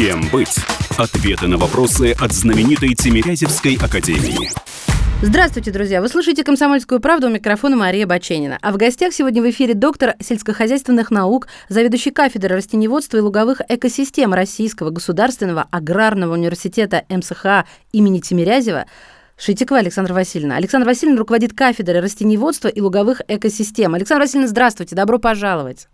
Кем быть? Ответы на вопросы от знаменитой Тимирязевской академии. Здравствуйте, друзья! Вы слушаете «Комсомольскую правду» у микрофона Мария Баченина. А в гостях сегодня в эфире доктор сельскохозяйственных наук, заведующий кафедрой растеневодства и луговых экосистем Российского государственного аграрного университета МСХ имени Тимирязева Шитикова Александра Васильевна. Александра Васильевна руководит кафедрой растеневодства и луговых экосистем. Александра Васильевна, здравствуйте, добро пожаловать.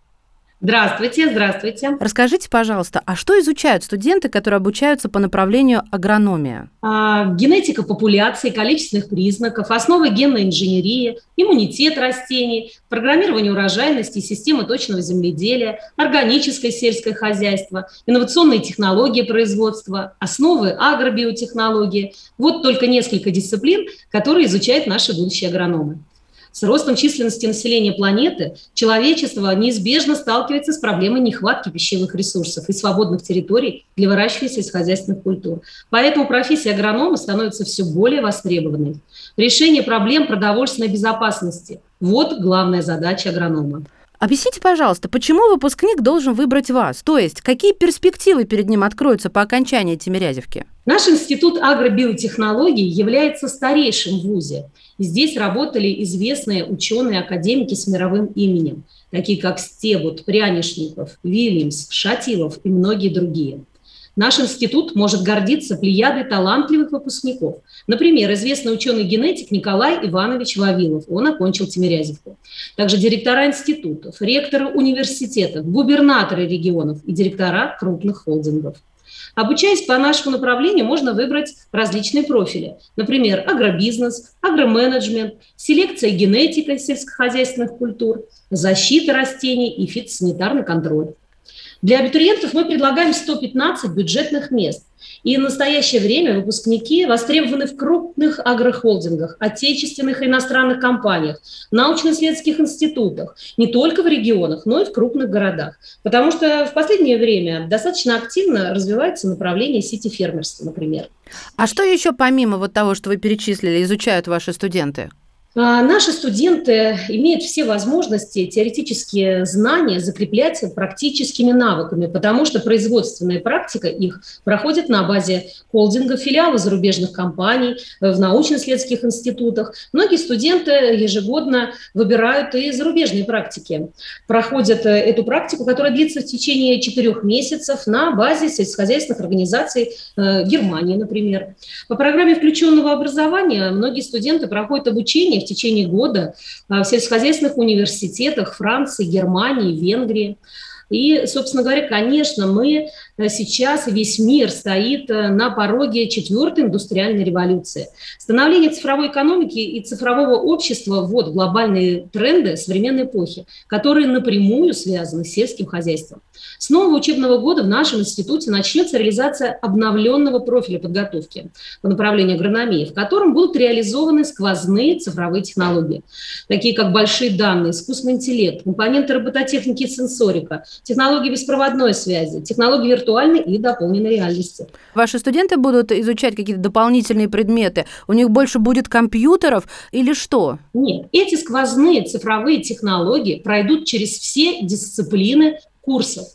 Здравствуйте, здравствуйте. Расскажите, пожалуйста, а что изучают студенты, которые обучаются по направлению агрономия? А, генетика популяции, количественных признаков, основы генной инженерии, иммунитет растений, программирование урожайности, системы точного земледелия, органическое сельское хозяйство, инновационные технологии производства, основы агробиотехнологии. Вот только несколько дисциплин, которые изучают наши будущие агрономы. С ростом численности населения планеты человечество неизбежно сталкивается с проблемой нехватки пищевых ресурсов и свободных территорий для выращивания сельскохозяйственных культур. Поэтому профессия агронома становится все более востребованной. Решение проблем продовольственной безопасности – вот главная задача агронома. Объясните, пожалуйста, почему выпускник должен выбрать вас? То есть, какие перспективы перед ним откроются по окончании Тимирязевки? Наш институт агробиотехнологий является старейшим в ВУЗе. Здесь работали известные ученые-академики с мировым именем, такие как Стебут, Прянишников, Вильямс, Шатилов и многие другие – Наш институт может гордиться плеядой талантливых выпускников. Например, известный ученый-генетик Николай Иванович Вавилов. Он окончил Тимирязевку. Также директора институтов, ректоры университетов, губернаторы регионов и директора крупных холдингов. Обучаясь по нашему направлению, можно выбрать различные профили. Например, агробизнес, агроменеджмент, селекция и генетика сельскохозяйственных культур, защита растений и фитосанитарный контроль. Для абитуриентов мы предлагаем 115 бюджетных мест. И в настоящее время выпускники востребованы в крупных агрохолдингах, отечественных и иностранных компаниях, научно-исследовательских институтах, не только в регионах, но и в крупных городах. Потому что в последнее время достаточно активно развивается направление сити-фермерства, например. А что еще помимо вот того, что вы перечислили, изучают ваши студенты? А, наши студенты имеют все возможности теоретические знания закреплять практическими навыками, потому что производственная практика их проходит на базе холдинга, филиалов зарубежных компаний, в научно-исследовательских институтах. Многие студенты ежегодно выбирают и зарубежные практики. Проходят э, эту практику, которая длится в течение четырех месяцев на базе сельскохозяйственных организаций э, Германии, например. По программе включенного образования многие студенты проходят обучение в течение года а, в сельскохозяйственных университетах Франции, Германии, Венгрии. И, собственно говоря, конечно, мы э, сейчас, весь мир стоит э, на пороге четвертой индустриальной революции. Становление цифровой экономики и цифрового общества – вот глобальные тренды современной эпохи, которые напрямую связаны с сельским хозяйством. С нового учебного года в нашем институте начнется реализация обновленного профиля подготовки по направлению агрономии, в котором будут реализованы сквозные цифровые технологии, такие как большие данные, искусственный интеллект, компоненты робототехники и сенсорика, технологии беспроводной связи, технологии виртуальной и дополненной реальности. Ваши студенты будут изучать какие-то дополнительные предметы? У них больше будет компьютеров или что? Нет, эти сквозные цифровые технологии пройдут через все дисциплины курсов.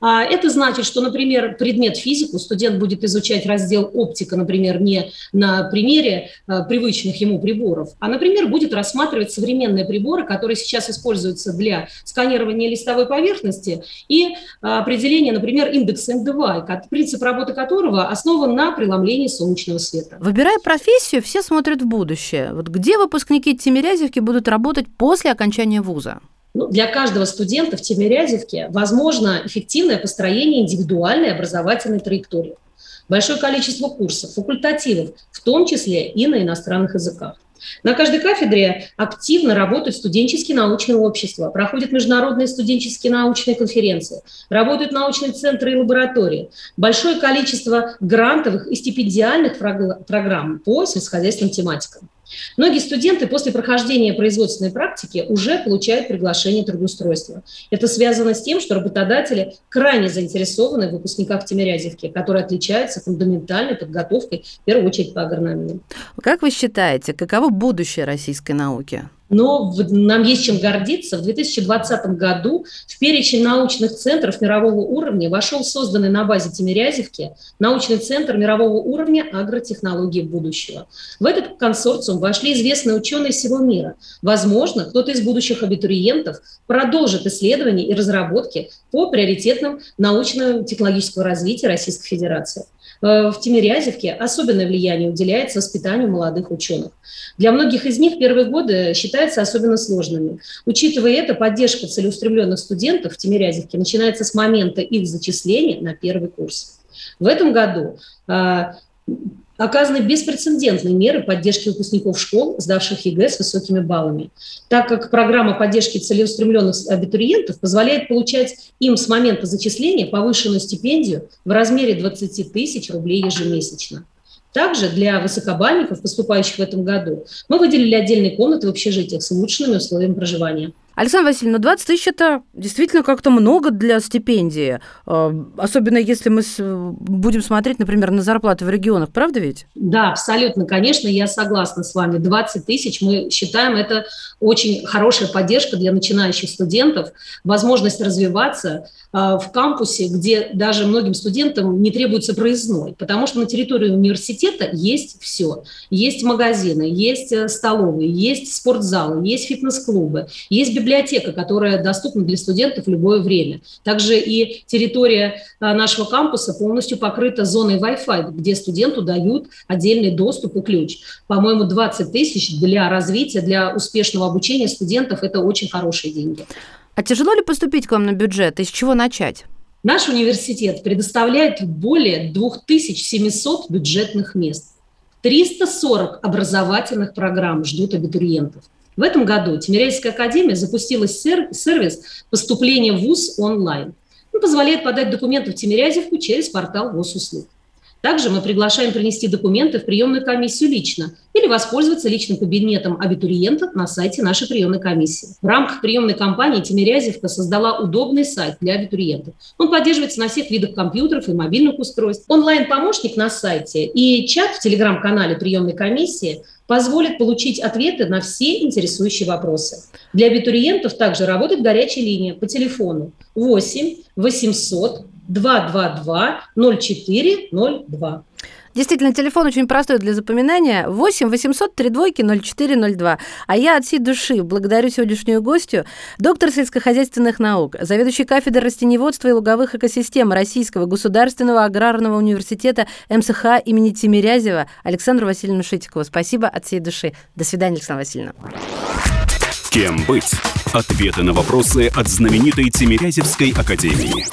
А это значит, что, например, предмет физику студент будет изучать раздел оптика, например, не на примере а, привычных ему приборов, а, например, будет рассматривать современные приборы, которые сейчас используются для сканирования листовой поверхности и а, определения, например, индекса НДВАЙ, принцип работы которого основан на преломлении солнечного света. Выбирая профессию, все смотрят в будущее. Вот где выпускники Тимирязевки будут работать после окончания вуза? Ну, для каждого студента в Тимирязевке возможно эффективное построение индивидуальной образовательной траектории. Большое количество курсов, факультативов, в том числе и на иностранных языках. На каждой кафедре активно работают студенческие научные общества, проходят международные студенческие научные конференции, работают научные центры и лаборатории. Большое количество грантовых и стипендиальных программ по сельскохозяйственным тематикам. Многие студенты после прохождения производственной практики уже получают приглашение трудоустройства. Это связано с тем, что работодатели крайне заинтересованы в выпускниках Тимирязевки, которые отличаются фундаментальной подготовкой, в первую очередь, по агрономии. Как вы считаете, каково будущее российской науки? Но в, нам есть чем гордиться. В 2020 году в перечень научных центров мирового уровня вошел созданный на базе Тимирязевки научный центр мирового уровня агротехнологии будущего. В этот консорциум вошли известные ученые всего мира. Возможно, кто-то из будущих абитуриентов продолжит исследования и разработки по приоритетным научно-технологического развития Российской Федерации. Э, в Тимирязевке особенное влияние уделяется воспитанию молодых ученых. Для многих из них первые годы считаются особенно сложными. Учитывая это, поддержка целеустремленных студентов в Тимирязевке начинается с момента их зачисления на первый курс. В этом году э, оказаны беспрецедентные меры поддержки выпускников школ, сдавших ЕГЭ с высокими баллами, так как программа поддержки целеустремленных абитуриентов позволяет получать им с момента зачисления повышенную стипендию в размере 20 тысяч рублей ежемесячно. Также для высокобальников, поступающих в этом году, мы выделили отдельные комнаты в общежитиях с улучшенными условиями проживания. Александра Васильевна, 20 тысяч – это действительно как-то много для стипендии. А, особенно если мы будем смотреть, например, на зарплаты в регионах. Правда ведь? Да, абсолютно. Конечно, я согласна с вами. 20 тысяч, мы считаем, это очень хорошая поддержка для начинающих студентов, возможность развиваться а, в кампусе, где даже многим студентам не требуется проездной, потому что на территории университета есть все. Есть магазины, есть э, столовые, есть спортзалы, есть фитнес-клубы, есть библиотеки библиотека, которая доступна для студентов в любое время. Также и территория а, нашего кампуса полностью покрыта зоной Wi-Fi, где студенту дают отдельный доступ и ключ. По-моему, 20 тысяч для развития, для успешного обучения студентов – это очень хорошие деньги. А тяжело ли поступить к вам на бюджет? И с чего начать? Наш университет предоставляет более 2700 бюджетных мест. 340 образовательных программ ждут абитуриентов. В этом году Тимирязевская академия запустила сервис поступления в ВУЗ онлайн. Он позволяет подать документы в Тимирязевку через портал госуслуг. Также мы приглашаем принести документы в приемную комиссию лично или воспользоваться личным кабинетом абитуриента на сайте нашей приемной комиссии. В рамках приемной кампании Тимирязевка создала удобный сайт для абитуриентов. Он поддерживается на всех видах компьютеров и мобильных устройств. Онлайн-помощник на сайте и чат в телеграм-канале приемной комиссии позволят получить ответы на все интересующие вопросы. Для абитуриентов также работает горячая линия по телефону 8 800 222 0402. Действительно, телефон очень простой для запоминания. 8 800 32 0402. А я от всей души благодарю сегодняшнюю гостью, доктор сельскохозяйственных наук, заведующий кафедрой растеневодства и луговых экосистем Российского государственного аграрного университета МСХ имени Тимирязева Александру Васильевну Шитикову. Спасибо от всей души. До свидания, Александра Васильевна. Кем быть? Ответы на вопросы от знаменитой Тимирязевской академии.